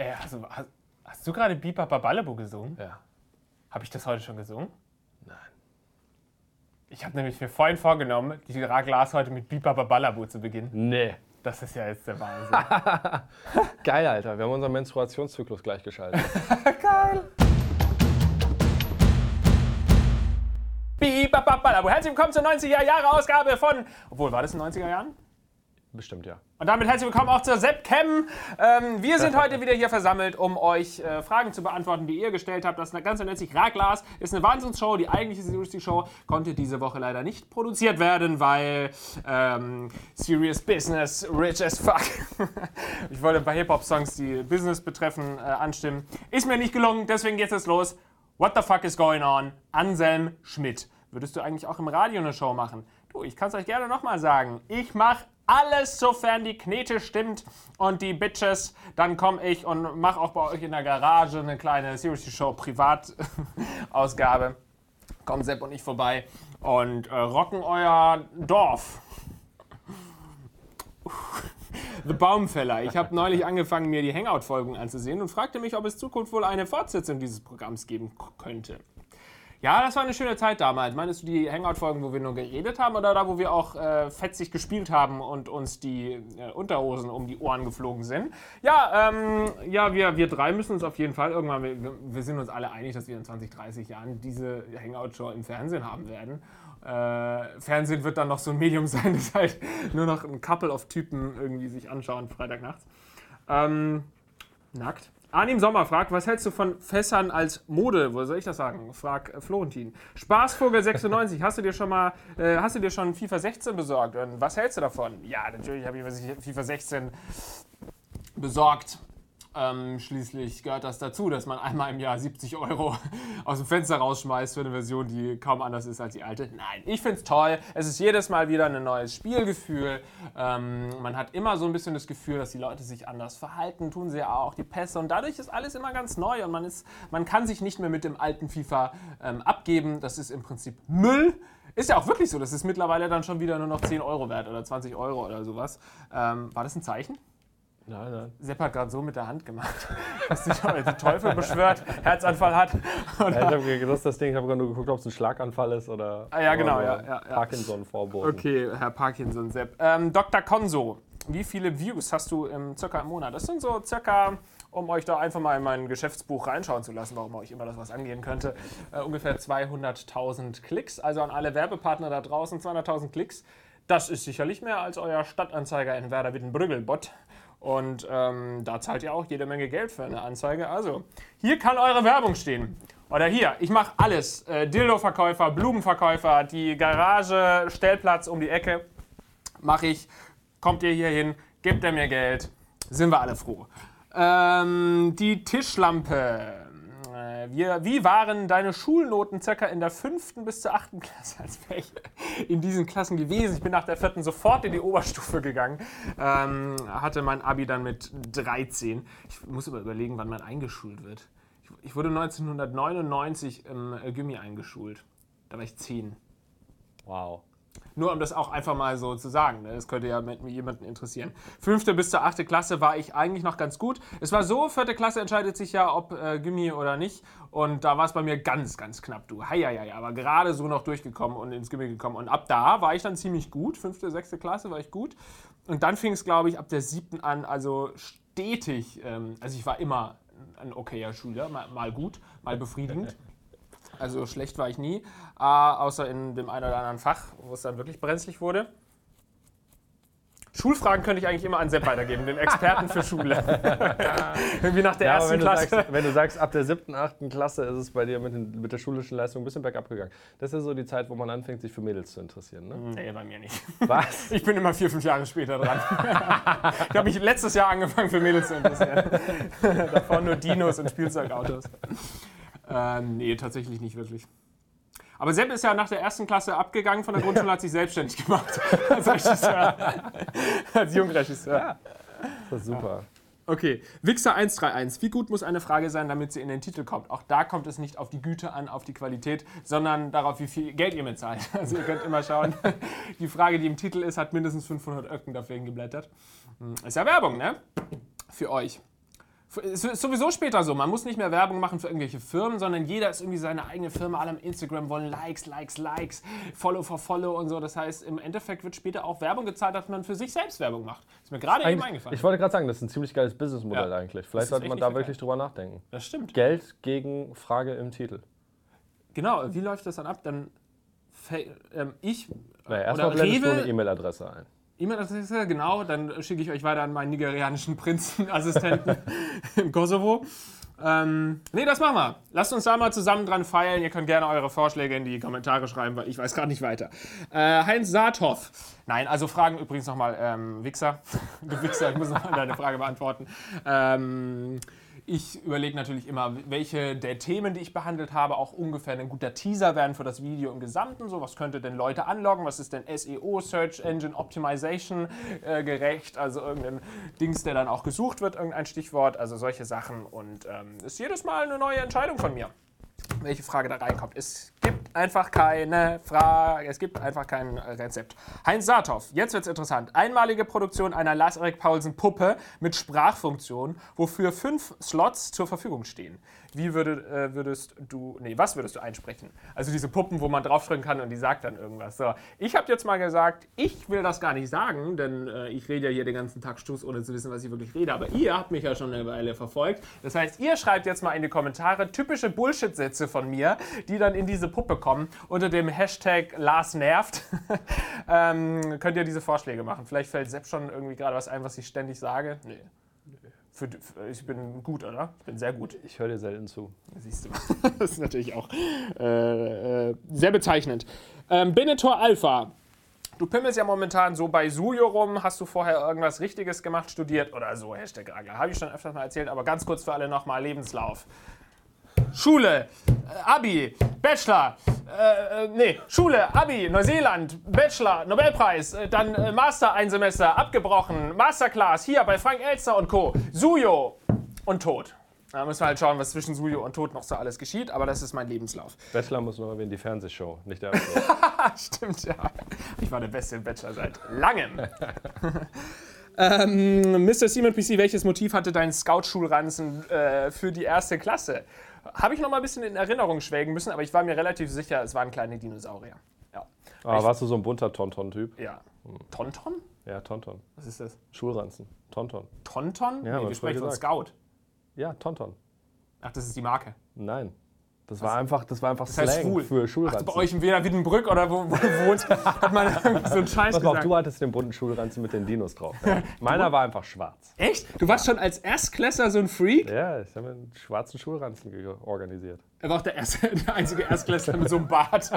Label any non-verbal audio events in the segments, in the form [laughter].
Ey, also, hast, hast du gerade Bipa Babalabu gesungen? Ja. Habe ich das heute schon gesungen? Nein. Ich habe nämlich mir vorhin vorgenommen, die Glas heute mit Bipa Babalabu zu beginnen. Nee. Das ist ja jetzt der [laughs] Wahnsinn. Geil, Alter. Wir haben unseren Menstruationszyklus gleichgeschaltet. [laughs] Geil. Bipa Babalabu. Herzlich willkommen zur 90er-Jahre-Ausgabe von. Obwohl, war das in den 90er Jahren? Bestimmt ja. Und damit herzlich willkommen auch zur Sepcam. Ähm, wir sind heute wieder hier versammelt, um euch äh, Fragen zu beantworten, die ihr gestellt habt. Das Ganze nennt sich Raglas. Ist eine Wahnsinnsshow. Die eigentliche Serious Show konnte diese Woche leider nicht produziert werden, weil ähm, Serious Business, rich as fuck. [laughs] ich wollte ein paar Hip-Hop-Songs, die Business betreffen, äh, anstimmen. Ist mir nicht gelungen, deswegen geht es los. What the fuck is going on? Anselm Schmidt. Würdest du eigentlich auch im Radio eine Show machen? Du, ich kann es euch gerne nochmal sagen. Ich mache alles, sofern die Knete stimmt und die Bitches, dann komme ich und mache auch bei euch in der Garage eine kleine Seriously Show Privatausgabe. Kommen Sepp und ich vorbei und äh, rocken euer Dorf. The Baumfäller. Ich habe neulich angefangen, mir die Hangout-Folgen anzusehen und fragte mich, ob es Zukunft wohl eine Fortsetzung dieses Programms geben könnte. Ja, das war eine schöne Zeit damals. Meinst du die Hangout-Folgen, wo wir nur geredet haben oder da, wo wir auch äh, fetzig gespielt haben und uns die äh, Unterhosen um die Ohren geflogen sind? Ja, ähm, ja wir, wir drei müssen uns auf jeden Fall irgendwann, wir, wir sind uns alle einig, dass wir in 20, 30 Jahren diese Hangout-Show im Fernsehen haben werden. Äh, Fernsehen wird dann noch so ein Medium [laughs] sein, das halt nur noch ein Couple of Typen irgendwie sich anschauen, Freitagnachts. Ähm, nackt. Arnim Sommer fragt, was hältst du von Fässern als Mode? Wo soll ich das sagen? Frag äh, Florentin. Spaßvogel 96, hast du dir schon mal, äh, hast du dir schon FIFA 16 besorgt? Und was hältst du davon? Ja, natürlich habe ich mir FIFA 16 besorgt. Ähm, schließlich gehört das dazu, dass man einmal im Jahr 70 Euro [laughs] aus dem Fenster rausschmeißt für eine Version, die kaum anders ist als die alte. Nein, ich finde es toll. Es ist jedes Mal wieder ein neues Spielgefühl. Ähm, man hat immer so ein bisschen das Gefühl, dass die Leute sich anders verhalten, tun sie ja auch, die Pässe. Und dadurch ist alles immer ganz neu und man, ist, man kann sich nicht mehr mit dem alten FIFA ähm, abgeben. Das ist im Prinzip Müll. Ist ja auch wirklich so, das ist mittlerweile dann schon wieder nur noch 10 Euro wert oder 20 Euro oder sowas. Ähm, war das ein Zeichen? Nein, nein. Sepp hat gerade so mit der Hand gemacht, [laughs] dass sich die Teufel beschwört, Herzanfall hat. Ja, ich habe das, das Ding, ich habe gerade nur geguckt, ob es ein Schlaganfall ist oder ah, ja, genau, ja, ja, ja. Parkinson-Vorboten. Okay, Herr Parkinson, Sepp. Ähm, Dr. Konso, wie viele Views hast du im, circa im Monat? Das sind so circa, um euch da einfach mal in mein Geschäftsbuch reinschauen zu lassen, warum euch immer das was angehen könnte, äh, ungefähr 200.000 Klicks. Also an alle Werbepartner da draußen, 200.000 Klicks. Das ist sicherlich mehr als euer Stadtanzeiger in Werder Wittenbrüggelbot. Und ähm, da zahlt ihr auch jede Menge Geld für eine Anzeige. Also, hier kann eure Werbung stehen. Oder hier, ich mache alles. Äh, Dildo-Verkäufer, Blumenverkäufer, die Garage, Stellplatz um die Ecke. Mache ich. Kommt ihr hier hin, gebt ihr mir Geld. Sind wir alle froh. Ähm, die Tischlampe. Äh, wie, wie waren deine Schulnoten circa in der fünften bis zur achten Klasse? Als wäre in diesen Klassen gewesen. Ich bin nach der vierten sofort in die Oberstufe gegangen. Ähm, hatte mein Abi dann mit 13. Ich muss aber überlegen, wann man eingeschult wird. Ich, ich wurde 1999 im äh, Gimmi eingeschult. Da war ich 10. Wow. Nur um das auch einfach mal so zu sagen. Ne? Das könnte ja mit jemanden interessieren. Fünfte bis zur achte Klasse war ich eigentlich noch ganz gut. Es war so, vierte Klasse entscheidet sich ja, ob äh, Gimmi oder nicht. Und da war es bei mir ganz, ganz knapp, du. Heieiei, aber gerade so noch durchgekommen und ins Gimmi gekommen. Und ab da war ich dann ziemlich gut. Fünfte, sechste Klasse war ich gut. Und dann fing es, glaube ich, ab der siebten an, also stetig. Ähm, also ich war immer ein okayer Schüler, mal, mal gut, mal befriedigend. [laughs] Also schlecht war ich nie, äh, außer in dem einen oder anderen Fach, wo es dann wirklich brenzlig wurde. Schulfragen könnte ich eigentlich immer an Sepp weitergeben, den Experten für Schule. [laughs] Irgendwie nach der Ja, ersten wenn du, Klasse. sagst, wenn du sagst, ab der siebten, achten Klasse ist es bei dir mit, den, mit der schulischen Leistung ein bisschen bergab gegangen. Das ist so die Zeit, wo man anfängt, sich für Mädels zu interessieren. Ne? Nee, bei mir nicht. Was? [laughs] Ich bin immer vier, fünf Jahre später dran. [laughs] ich habe mich letztes Jahr angefangen, für Mädels zu interessieren. Davor nur Dinos und Spielzeugautos. Ähm, nee, tatsächlich nicht wirklich. Aber Sepp ist ja nach der ersten Klasse abgegangen von der Grundschule, hat sich selbstständig gemacht [laughs] als Regisseur. als Jungregisseur. Das ist super. Okay, Wixer 131. Wie gut muss eine Frage sein, damit sie in den Titel kommt? Auch da kommt es nicht auf die Güte an, auf die Qualität, sondern darauf, wie viel Geld ihr mitzahlt. [laughs] Also ihr könnt immer schauen, die Frage, die im Titel ist, hat mindestens 500 Öcken dafür geblättert. Hm, Ist ja Werbung, ne? Für euch. Es ist sowieso später so. Man muss nicht mehr Werbung machen für irgendwelche Firmen, sondern jeder ist irgendwie seine eigene Firma. Alle am Instagram wollen Likes, Likes, Likes, Follow for Follow und so. Das heißt, im Endeffekt wird später auch Werbung gezahlt, dass man für sich selbst Werbung macht. Ist mir gerade eben eingefallen. Ich wollte gerade sagen, das ist ein ziemlich geiles Businessmodell Ja. eigentlich. Vielleicht sollte man da wirklich drüber nachdenken. das stimmt. Geld gegen Frage im Titel. Genau. Wie läuft das dann ab? Dann ähm, ich Naja, erstmal blendest du Rewe eine E-Mail-Adresse ein. E-Mail-Adresse, genau, dann schicke ich euch weiter an meinen nigerianischen Prinzenassistenten [laughs] im Kosovo. Ähm, nee, das machen wir. Lasst uns da mal zusammen dran feilen. Ihr könnt gerne eure Vorschläge in die Kommentare schreiben, weil ich weiß gerade nicht weiter. Äh, Heinz Saathoff. Nein, also Fragen übrigens nochmal, ähm, Wichser. [laughs] Du Wichser, ich muss nochmal deine Frage beantworten. Ähm, ich überlege natürlich immer, welche der Themen, die ich behandelt habe, auch ungefähr ein guter Teaser werden für das Video im Gesamten. So, was könnte denn Leute anloggen? Was ist denn SEO, Search Engine Optimization äh, gerecht? Also irgendein Dings, der dann auch gesucht wird, irgendein Stichwort. Also solche Sachen. Und ähm, ist jedes Mal eine neue Entscheidung von mir welche Frage da reinkommt. Es gibt einfach keine Frage, es gibt einfach kein Rezept. Heinz Saathoff, jetzt wird's interessant. Einmalige Produktion einer Lars-Erik Paulsen Puppe mit Sprachfunktion, wofür fünf Slots zur Verfügung stehen. Wie würde, äh, würdest du, nee, was würdest du einsprechen? Also diese Puppen, wo man draufdrücken kann und die sagt dann irgendwas. So, ich habe jetzt mal gesagt, ich will das gar nicht sagen, denn äh, ich rede ja hier den ganzen Tag Stuss, ohne zu wissen, was ich wirklich rede. Aber ihr habt mich ja schon eine Weile verfolgt. Das heißt, ihr schreibt jetzt mal in die Kommentare typische Bullshit-Sätze von mir, die dann in diese Puppe kommen. Unter dem Hashtag Lars nervt [laughs] ähm, könnt ihr diese Vorschläge machen. Vielleicht fällt Sepp schon irgendwie gerade was ein, was ich ständig sage. Nee. Für, für, ich bin gut, oder? Ich bin sehr gut. Ich höre dir selten zu. Siehst du. [laughs] Das ist natürlich auch äh, äh, sehr bezeichnend. Ähm, Benetor Alpha. Du pimmelst ja momentan so bei Sujo rum. Hast du vorher irgendwas Richtiges gemacht, studiert oder so? Hashtag Agler. Habe ich schon öfters mal erzählt, aber ganz kurz für alle nochmal Lebenslauf. Schule, äh, Abi, Bachelor, äh, äh, nee, Schule, Abi, Neuseeland, Bachelor, Nobelpreis, äh, dann äh, Master ein Semester, abgebrochen, Masterclass, hier bei Frank Elster und Co., Sujo und Tod. Da müssen wir halt schauen, was zwischen Sujo und Tod noch so alles geschieht, aber das ist mein Lebenslauf. Bachelor muss nur erwähnen, die Fernsehshow, nicht der. [laughs] Stimmt, ja. Ich war der beste im Bachelor seit langem. [laughs] ähm, Mr. Simon PC, welches Motiv hatte dein Scout-Schulranzen äh, für die erste Klasse? Habe ich noch mal ein bisschen in Erinnerung schwelgen müssen, aber ich war mir relativ sicher, es waren kleine Dinosaurier. Ja. Ah, warst du so ein bunter Tonton-Typ? ja. Tonton? Ja, Tonton. Was ist das? Schulranzen. Tonton. Tonton? Ja, nee, wir ich sprechen von Scout. Ja, Tonton. Ach, das ist die Marke. Nein. Das war einfach, das war einfach Das heißt Slang schwul. für Ach, Schulranzen. bei euch in Wiener Wiedenbrück oder wo, wo du wohnst, [laughs] hat man irgendwie so einen Scheiß Pass auf, gesagt. du hattest den bunten Schulranzen mit den Dinos drauf. Ja. [laughs] Meiner war einfach schwarz. Echt? Du warst schon als Erstklässler so ein Freak? Ja, ich habe einen schwarzen Schulranzen organisiert. Er war auch der, erste, [laughs] der einzige Erstklässler mit so einem Bart.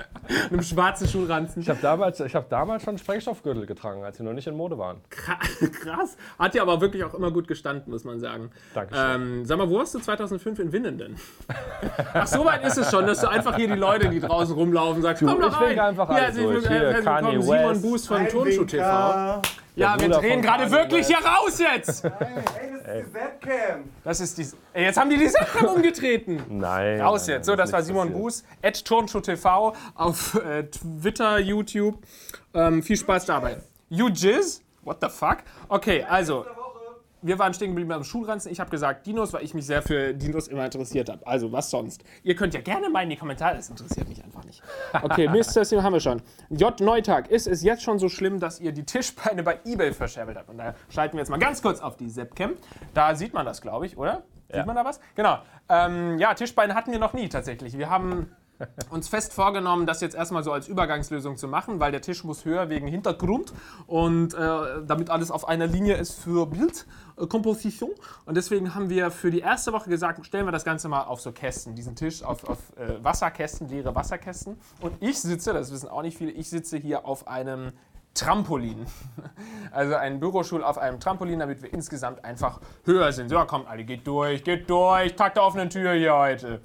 [laughs] einem schwarzen Schulranzen. Ich habe damals, ich hab damals schon Sprengstoffgürtel getragen, als sie noch nicht in Mode waren. Kra- [laughs] Krass. Hat ja aber wirklich auch immer gut gestanden, muss man sagen. Dankeschön. Ähm, sag mal, wo hast du 2005 in Winnen denn? Ach, so weit ist es schon, dass du einfach hier die Leute, die draußen rumlaufen, sagst, komm doch ich rein. wink einfach Hier, alles durch. Hier, Kanye willkommen, Simon West. Boost von Turnschuh TV. Ja, wir Bruder drehen von gerade Kanye wirklich West. hier raus jetzt. Ey, das ist die Webcam. Das ist die. Ey, jetzt haben die die Sachen [laughs] umgetreten. Nein. Raus jetzt. So, das war Simon passiert. Buß, at Turnschuh TV auf äh, Twitter, YouTube. Ähm, viel Spaß dabei. You Jizz? What the fuck? Okay, also. Wir waren stehen geblieben beim Schulranzen. Ich habe gesagt Dinos, weil ich mich sehr für Dinos immer interessiert habe. Also, was sonst? Ihr könnt ja gerne mal in die Kommentare, das interessiert mich einfach nicht. [laughs] Okay, Mr. Sim haben wir schon. J. Neutag, ist es jetzt schon so schlimm, dass ihr die Tischbeine bei Ebay verscherbelt habt? Und da schalten wir jetzt mal ganz kurz auf die Zepcam. Da sieht man das, glaube ich, oder? Sieht man da was? Genau. Ähm, ja, Tischbeine hatten wir noch nie tatsächlich. Wir haben uns fest vorgenommen, das jetzt erstmal so als Übergangslösung zu machen, weil der Tisch muss höher wegen Hintergrund und äh, damit alles auf einer Linie ist für Bildkomposition. und deswegen haben wir für die erste Woche gesagt, stellen wir das Ganze mal auf so Kästen, diesen Tisch auf, auf äh, Wasserkästen, leere Wasserkästen. Und ich sitze, das wissen auch nicht viele, ich sitze hier auf einem Trampolin. [laughs] Also ein Bürostuhl auf einem Trampolin, damit wir insgesamt einfach höher sind. So, kommt alle, geht durch, geht durch, Tag der offenen Tür hier heute.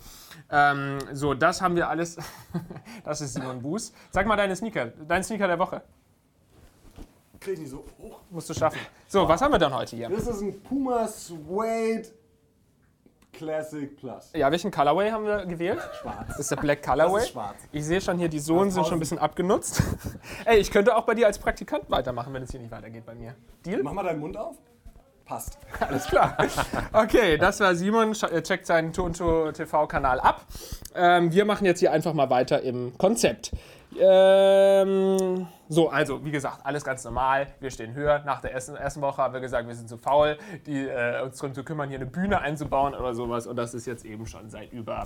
Ähm, so, das haben wir alles. [laughs] das ist Simon Buß. Sag mal deine Sneaker, dein Sneaker der Woche. Krieg ich nicht so hoch. Musst du schaffen. So, was haben wir dann heute hier? Das ist ein Puma Suede Classic Plus. Ja, welchen Colorway haben wir gewählt? Schwarz. Das ist der Black Colorway. Das ist schwarz. Ich sehe schon hier, die Sohlen sind schon ein bisschen abgenutzt. [laughs] Ey, ich könnte auch bei dir als Praktikant weitermachen, wenn es hier nicht weitergeht bei mir. Deal? Mach mal deinen Mund auf. Passt. [laughs] Alles klar. Okay, das war Simon. Äh, Checkt seinen Tonto TV-Kanal ab. Ähm, wir machen jetzt hier einfach mal weiter im Konzept. Ähm, so, also wie gesagt, alles ganz normal. Wir stehen höher. Nach der ersten, ersten Woche haben wir gesagt, wir sind zu faul, die, äh, uns darum zu kümmern, hier eine Bühne einzubauen oder sowas. Und das ist jetzt eben schon seit über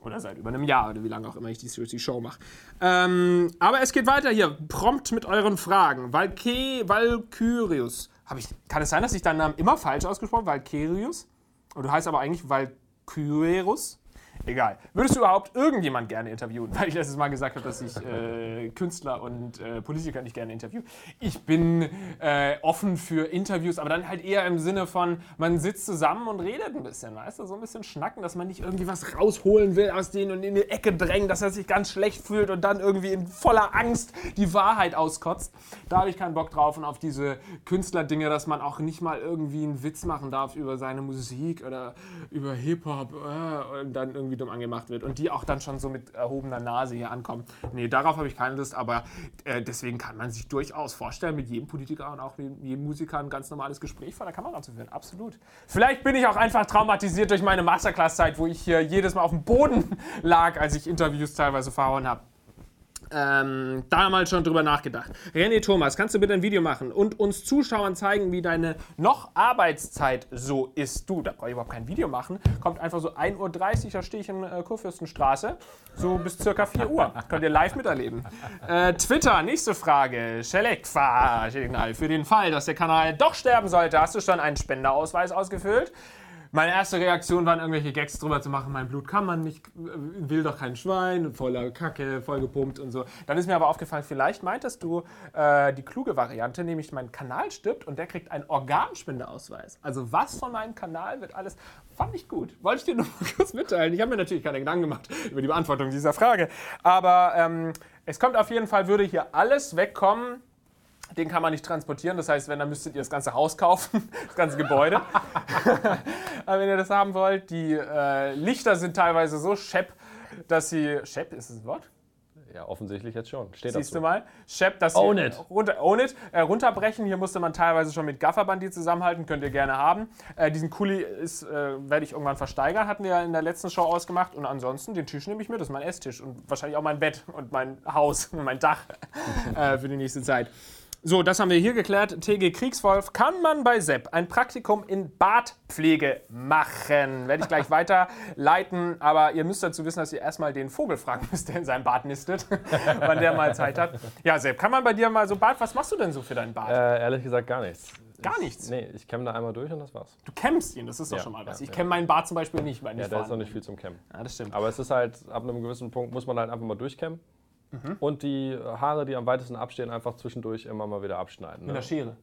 oder seit über einem Jahr oder wie lange auch immer ich die, Show mache. Ähm, aber es geht weiter hier. Prompt mit euren Fragen. Valke, Valkyrius. Hab ich, kann es sein, dass ich deinen Namen immer falsch ausgesprochen habe? Valkyrius? Und du heißt aber eigentlich Valkyrius? Egal. Würdest du überhaupt irgendjemand gerne interviewen? [laughs] Weil ich letztes Mal gesagt habe, dass ich äh, Künstler und äh, Politiker nicht gerne interview. Ich bin äh, offen für Interviews, aber dann halt eher im Sinne von, man sitzt zusammen und redet ein bisschen, weißt du? So ein bisschen schnacken, dass man nicht irgendwie was rausholen will aus denen und in die Ecke drängen, dass er sich ganz schlecht fühlt und dann irgendwie in voller Angst die Wahrheit auskotzt. Da habe ich keinen Bock drauf und auf diese Künstlerdinge, dass man auch nicht mal irgendwie einen Witz machen darf über seine Musik oder über Hip-Hop äh, und dann irgendwie dumm angemacht wird und die auch dann schon so mit erhobener Nase hier ankommen. Nee, darauf habe ich keine Lust, aber äh, deswegen kann man sich durchaus vorstellen, mit jedem Politiker und auch mit jedem Musiker ein ganz normales Gespräch vor der Kamera zu führen. Absolut. Vielleicht bin ich auch einfach traumatisiert durch meine Masterclass-Zeit, wo ich hier jedes Mal auf dem Boden [laughs] lag, als ich Interviews teilweise verhauen habe. Ähm, damals schon drüber nachgedacht. René Thomas, kannst du bitte ein Video machen und uns Zuschauern zeigen, wie deine noch Arbeitszeit so ist? Du, da brauche ich überhaupt kein Video machen. Kommt einfach so 1.30 Uhr, da stehe ich in äh, Kurfürstenstraße, so bis circa 4 Uhr. [laughs] Könnt ihr live miterleben. Äh, Twitter, nächste Frage. Schelekfa, Signal. Für den Fall, dass der Kanal doch sterben sollte, hast du schon einen Spenderausweis ausgefüllt? Meine erste Reaktion waren irgendwelche Gags drüber zu machen, mein Blut kann man nicht, äh, will doch kein Schwein, voller Kacke, voll gepumpt und so. Dann ist mir aber aufgefallen, vielleicht meintest du äh, die kluge Variante, nämlich mein Kanal stirbt und der kriegt einen Organspendeausweis. Also was von meinem Kanal wird alles, fand ich gut. Wollte ich dir nur [laughs] kurz mitteilen. Ich habe mir natürlich keine Gedanken gemacht über die Beantwortung dieser Frage. Aber ähm, es kommt auf jeden Fall, würde hier alles wegkommen, den kann man nicht transportieren. Das heißt, wenn, dann müsstet ihr das ganze Haus kaufen, [laughs] das ganze Gebäude. [laughs] Wenn ihr das haben wollt, die äh, Lichter sind teilweise so schepp, dass sie. Schepp, ist das ein Wort? Ja, offensichtlich jetzt schon. Steht Siehst dazu. du mal? Schepp, dass Own sie it. Runter, own it, äh, runterbrechen. Hier musste man teilweise schon mit Gafferband die zusammenhalten. Könnt ihr gerne haben. Äh, diesen Kuli ist, äh, werde ich irgendwann versteigern. Hatten wir ja in der letzten Show ausgemacht. Und ansonsten, den Tisch nehme ich mit. Das ist mein Esstisch. Und wahrscheinlich auch mein Bett und mein Haus und [laughs] mein Dach äh, für die nächste Zeit. So, das haben wir hier geklärt. TG Kriegswolf. Kann man bei Sepp ein Praktikum in Badpflege machen? Werde ich gleich [laughs] weiterleiten. Aber ihr müsst dazu wissen, dass ihr erstmal den Vogel fragen müsst, der in seinem Bad nistet, [laughs] wann der mal Zeit hat. Ja, Sepp, kann man bei dir mal so Bad, was machst du denn so für dein Bad? Äh, ehrlich gesagt gar nichts. Gar ich, nichts? Nee, ich kämme da einmal durch und das war's. Du campst ihn, das ist doch Ja, schon mal was. ja, ich ja. kenne meinen Bad zum Beispiel nicht, weil ich Ja, da ist noch nicht viel zum Campen. Ja, das stimmt. Aber es ist halt, ab einem gewissen Punkt muss man halt einfach mal durchkämmen. Mhm. Und die Haare, die am weitesten abstehen, einfach zwischendurch immer mal wieder abschneiden. Mit einer Ne? Schere.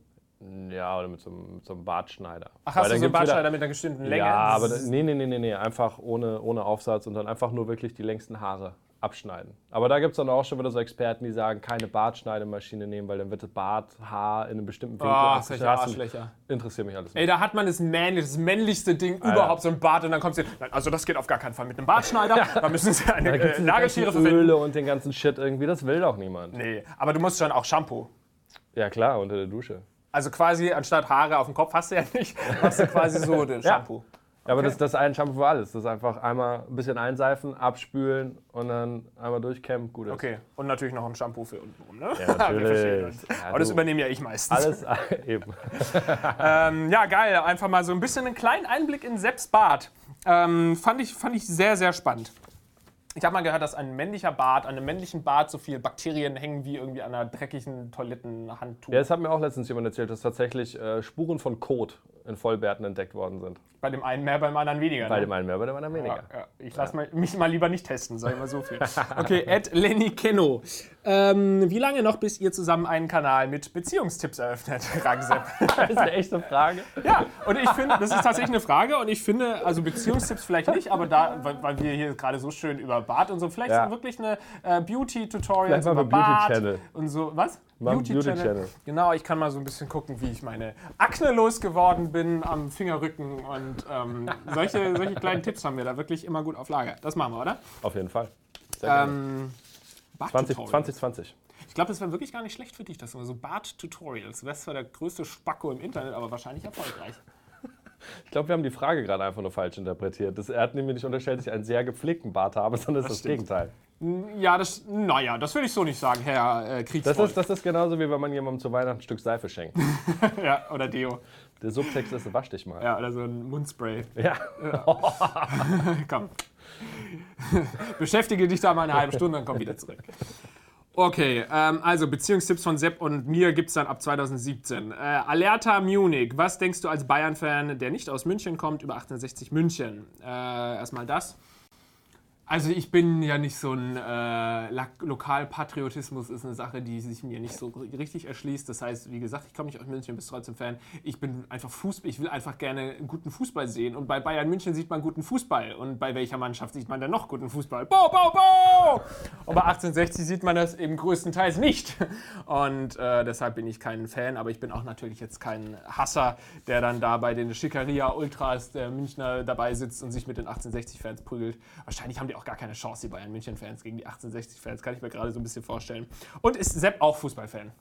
Ja, oder mit so, einem, mit so einem Bartschneider. Ach, Weil hast du dann so einen gibt's wieder- Bartschneider mit einer bestimmten Länge? Ja, aber nee, nee, nee, nee, nee, einfach ohne, ohne Aufsatz und dann einfach nur wirklich die längsten Haare abschneiden. Aber da gibt es dann auch schon wieder so Experten, die sagen, keine Bartschneidemaschine nehmen, weil dann wird das Barthaar in einem bestimmten Winkel Oh, abgeschnitten. Hast. Interessiert mich alles nicht. Ey, da hat man das männlich, das männlichste Ding Alter. überhaupt, so ein Bart und dann kommt sie, also das geht auf gar keinen Fall mit einem Bartschneider, [laughs] da müssen sie eine äh, Nagelschere verwenden. Öle und den ganzen Shit irgendwie, das will doch niemand. Nee, aber du musst schon auch Shampoo. Ja klar, unter der Dusche. Also quasi anstatt Haare auf dem Kopf hast du ja nicht, machst du quasi so [laughs] den Shampoo. Ja, aber das, das ist ein Shampoo für alles. Das ist einfach einmal ein bisschen einseifen, abspülen und dann einmal durchkämmen, gut ist. Okay, und natürlich noch ein Shampoo für untenrum, ne? Ja, [laughs] natürlich. Ja, aber das übernehme ja ich meistens. Alles [laughs] [laughs] eben. Ähm, ja, geil. Einfach mal so ein bisschen einen kleinen Einblick in Sepps Bart. Ähm, fand, ich, fand ich sehr, sehr spannend. Ich habe mal gehört, dass ein männlicher Bart, an einem männlichen Bart so viele Bakterien hängen wie irgendwie an einer dreckigen Toilettenhandtuch. Ja, das hat mir auch letztens jemand erzählt, dass tatsächlich äh, Spuren von Kot in Vollbärten entdeckt worden sind. Bei dem einen mehr, beim anderen weniger. Bei ne? dem einen mehr, bei dem anderen weniger. Ja, ja. Ich lasse mich mal lieber nicht testen, sag ich mal so viel. [laughs] Okay, Ed Lenny Kenno. Ähm, wie lange noch, bis ihr zusammen einen Kanal mit Beziehungstipps eröffnet, [laughs] Ragsepp? [laughs] Das ist eine echte Frage. Ja, und ich finde, das ist tatsächlich eine Frage und ich finde, also Beziehungstipps vielleicht nicht, aber da, weil, weil wir hier gerade so schön über Bart und so, vielleicht Ja. wirklich eine äh, mal über Bart Beauty-Channel. und so, was? Ein Beauty-Channel. Genau, ich kann mal so ein bisschen gucken, wie ich meine Akne losgeworden bin am Fingerrücken und ähm, [laughs] solche, solche kleinen Tipps haben wir da wirklich immer gut auf Lager. Das machen wir, oder? Auf jeden Fall. Ähm, 20, Bart-Tutorials. 2020. Ich glaube, das wäre wirklich gar nicht schlecht für dich, das so Bart-Tutorials. Du wärst zwar der größte Spacko im Internet, aber wahrscheinlich erfolgreich. Ich glaube, wir haben die Frage gerade einfach nur falsch interpretiert. Das, er hat nämlich nicht unterstellt, dass ich einen sehr gepflegten Bart habe, [laughs] sondern das ist das stimmt. Gegenteil. Ja, das, naja, das will ich so nicht sagen, Herr äh, Das Kriegsvolk. ist, das ist genauso, wie wenn man jemandem zu Weihnachten ein Stück Seife schenkt. [laughs] ja, oder Deo. Der Subtext ist, wasch dich mal. Ja, oder so ein Mundspray. Ja. [laughs] Komm. Beschäftige dich da mal eine halbe Stunde, dann komm wieder zurück. Okay, ähm, also Beziehungstipps von Sepp und mir gibt es dann ab 2017. Äh, Alerta Munich, was denkst du als Bayern-Fan, der nicht aus München kommt, über 1860 München? Äh, erstmal das. Also ich bin ja nicht so ein äh, Lokalpatriotismus ist eine Sache, die sich mir nicht so richtig erschließt. Das heißt, wie gesagt, ich komme nicht aus München, bin trotzdem Fan. Ich bin einfach Fußball, ich will einfach gerne guten Fußball sehen. Und bei Bayern München sieht man guten Fußball. Und bei welcher Mannschaft sieht man dann noch guten Fußball? Bo, bo, bo! Und bei 1860 sieht man das eben größtenteils nicht. Und äh, deshalb bin ich kein Fan, aber ich bin auch natürlich jetzt kein Hasser, der dann da bei den Schickeria Ultras der Münchner dabei sitzt und sich mit den 1860-Fans prügelt. Wahrscheinlich haben die auch gar keine Chance, die Bayern München-Fans gegen die 1860-Fans, kann ich mir gerade so ein bisschen vorstellen. Und ist Sepp auch Fußballfan?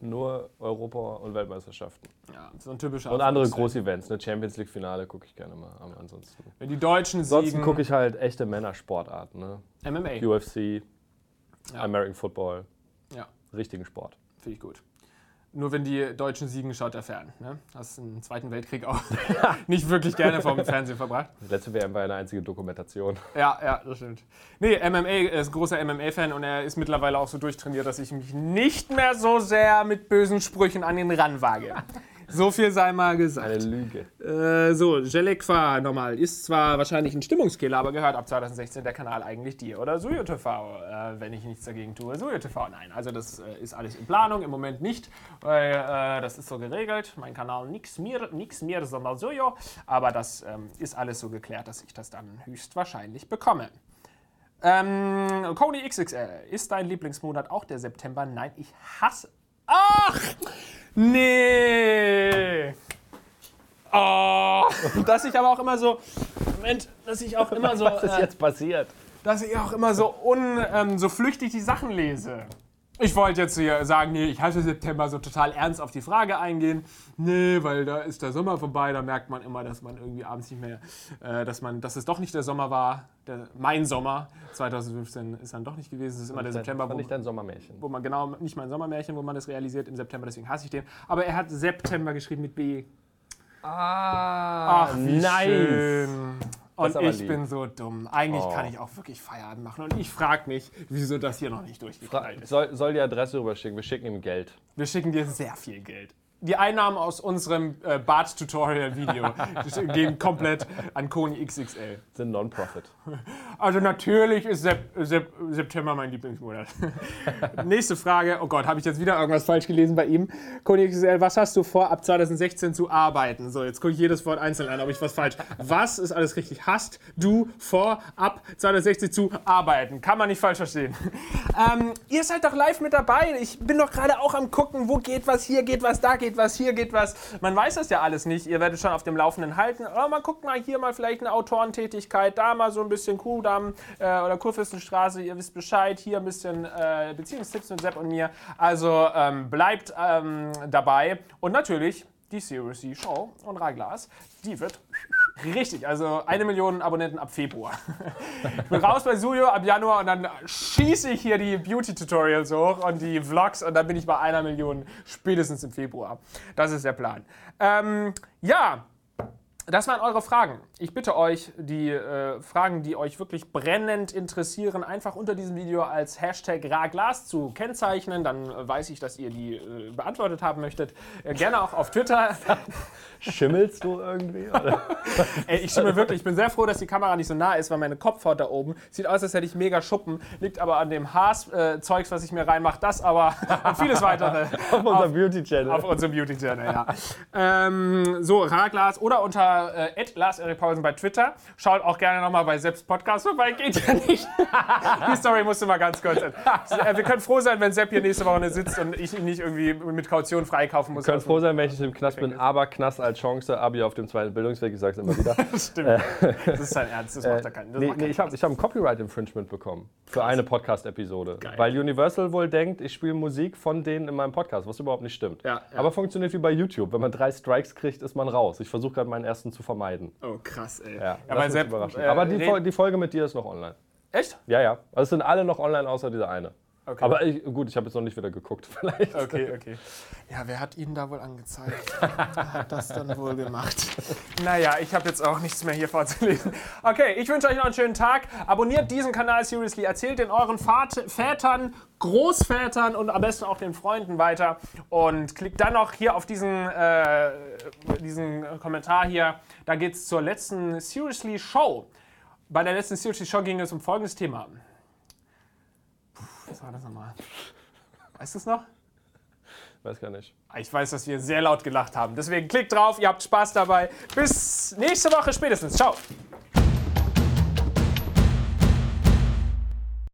Nur Europa- und Weltmeisterschaften. Ja, so ein typischer Und andere. Groß-Events. Ne? Champions League-Finale gucke ich gerne mal. Aber ansonsten. Wenn die Deutschen Ansonsten siegen, gucke ich halt echte Männersportarten. Ne? MMA. UFC, Ja. American Football, Ja, richtigen Sport. finde ich gut. Nur wenn die Deutschen siegen, schaut er fern. Ne? Hast im Zweiten Weltkrieg auch [laughs] [laughs] nicht wirklich gerne vom Fernsehen verbracht. Letzte WM war eine einzige Dokumentation. [laughs] Ja, ja, das stimmt. Nee, MMA, er ist ein großer MMA-Fan und er ist mittlerweile auch so durchtrainiert, dass ich mich nicht mehr so sehr mit bösen Sprüchen an ihn ranwage. So viel sei mal Eine gesagt. Lüge. Äh, so, Jelekwa nochmal. Ist zwar wahrscheinlich ein Stimmungskiller, aber gehört ab 2016 der Kanal eigentlich dir. Oder Suyo TV, äh, wenn ich nichts dagegen tue. Suyo TV, nein. Also das äh, ist alles in Planung, im Moment nicht, weil äh, das ist so geregelt. Mein Kanal nix mir, nix mir, sondern Suyo. Aber das ähm, ist alles so geklärt, dass ich das dann höchstwahrscheinlich bekomme. Ähm, Kony XXL, ist dein Lieblingsmonat auch der September? Nein, ich hasse. Ach! Nee! Oh, [laughs] dass ich aber auch immer so. Moment, dass ich auch immer so. [laughs] Was ist äh, jetzt passiert? dass ich auch immer so un, ähm, so flüchtig die Sachen lese. Ich wollte jetzt hier sagen, nee, ich hasse September so total ernst auf die Frage eingehen. Nee, weil da ist der Sommer vorbei, da merkt man immer, dass man irgendwie abends nicht mehr, äh, dass man, dass es doch nicht der Sommer war, der, mein Sommer 2015 ist dann doch nicht gewesen. Es ist immer der September, War wo, nicht dein Sommermärchen. wo man genau, nicht mein Sommermärchen, wo man das realisiert im September, deswegen hasse ich den. Aber er hat September geschrieben mit B. Ah, Ach, wie schön. Und ich lieb. bin so dumm. Eigentlich Oh. kann ich auch wirklich Feierabend machen. Und ich frage mich, wieso das hier noch nicht durchgeknallt ist. Soll, soll die Adresse rüberschicken? Wir schicken ihm Geld. Wir schicken dir sehr viel Geld. Die Einnahmen aus unserem äh, Bart-Tutorial-Video [laughs] gehen komplett an Koni XXL. Sind Non-Profit. Also natürlich ist Sep Sep September mein Lieblingsmonat. [laughs] Nächste Frage. Oh Gott, habe ich jetzt wieder irgendwas falsch gelesen bei ihm? Koni XXL, was hast du vor, ab 2016 zu arbeiten? So, jetzt gucke ich jedes Wort einzeln an, ob ich was falsch. Was ist alles richtig? Hast du vor, ab 2016 zu arbeiten? Kann man nicht falsch verstehen. [laughs] Ähm, ihr seid doch live mit dabei. Ich bin doch gerade auch am gucken, wo geht was, hier geht was, da geht was, hier geht was. Man weiß das ja alles nicht. Ihr werdet schon auf dem Laufenden halten. Aber mal guckt mal hier mal vielleicht eine Autorentätigkeit, da mal so ein bisschen Kuhdamm äh, oder Kurfürstenstraße. Ihr wisst Bescheid. Hier ein bisschen äh, Beziehungstipps mit Sepp und mir. Also ähm, bleibt ähm, dabei. Und natürlich die Serious C Show und Raglas, die wird [laughs] richtig, also eine Million Abonnenten ab Februar. Ich bin raus bei Suyo ab Januar und dann schieße ich hier die Beauty-Tutorials hoch und die Vlogs und dann bin ich bei einer Million spätestens im Februar. Das ist der Plan. Ähm, ja, das waren eure Fragen. Ich bitte euch, die äh, Fragen, die euch wirklich brennend interessieren, einfach unter diesem Video als Hashtag Raglas zu kennzeichnen. Dann äh, weiß ich, dass ihr die äh, beantwortet haben möchtet. Äh, gerne auch auf Twitter. [laughs] Schimmelst du irgendwie? [laughs] Ey, ich stimme wirklich, ich bin sehr froh, dass die Kamera nicht so nah ist, weil meine Kopfhaut da oben sieht aus, als hätte ich mega Schuppen. Liegt aber an dem Haars-Zeugs, was ich mir reinmache. Das aber [laughs] und vieles weitere Auf unserem Beauty-Channel. auf unserem Beauty-Channel, ja. ähm, so, Raglas oder unter äh, Lars Erik Paulsen bei Twitter. Schaut auch gerne nochmal bei Sepps Podcast vorbei, geht ja nicht. [laughs] Die Story musste mal ganz kurz. Äh, wir können froh sein, wenn Sepp hier nächste Woche sitzt und ich ihn nicht irgendwie mit Kaution freikaufen muss. Ich kann froh sein, wenn ich im Knast bin, aber Knast als halt Chance, Abi auf dem zweiten Bildungsweg, ich sag's immer wieder. [laughs] Stimmt. das ist sein Ernst, das macht er keinen. Nee, nee, ich habe ich hab ein Copyright-Infringement bekommen für eine Podcast-Episode. Weil Universal wohl denkt, ich spiele Musik von denen in meinem Podcast, was überhaupt nicht stimmt. Ja, ja. Aber funktioniert wie bei YouTube. Wenn man drei Strikes kriegt, ist man raus. Ich versuche gerade meinen ersten zu vermeiden. Oh, krass, ey. Ja, aber überraschend. äh, Aber die, Fol die Folge mit dir ist noch online. Echt? Ja, ja. Also es sind alle noch online, außer dieser eine. Okay. Aber ich, gut, ich habe jetzt noch nicht wieder geguckt, [laughs] vielleicht. Okay, okay. Ja, wer hat Ihnen da wohl angezeigt? Wer hat das dann wohl gemacht? [laughs] Naja, ich habe jetzt auch nichts mehr hier vorzulesen. Okay, ich wünsche euch noch einen schönen Tag. Abonniert diesen Kanal Seriously. Erzählt den euren Vat Vätern, Großvätern und am besten auch den Freunden weiter. Und klickt dann noch hier auf diesen, äh, diesen Kommentar hier. Da geht es zur letzten Seriously Show. Bei der letzten Seriously Show ging es um folgendes Thema. Was war das nochmal? Weißt du es noch? Weiß gar nicht. Ich weiß, dass wir sehr laut gelacht haben. Deswegen klickt drauf, ihr habt Spaß dabei. Bis nächste Woche spätestens. Ciao.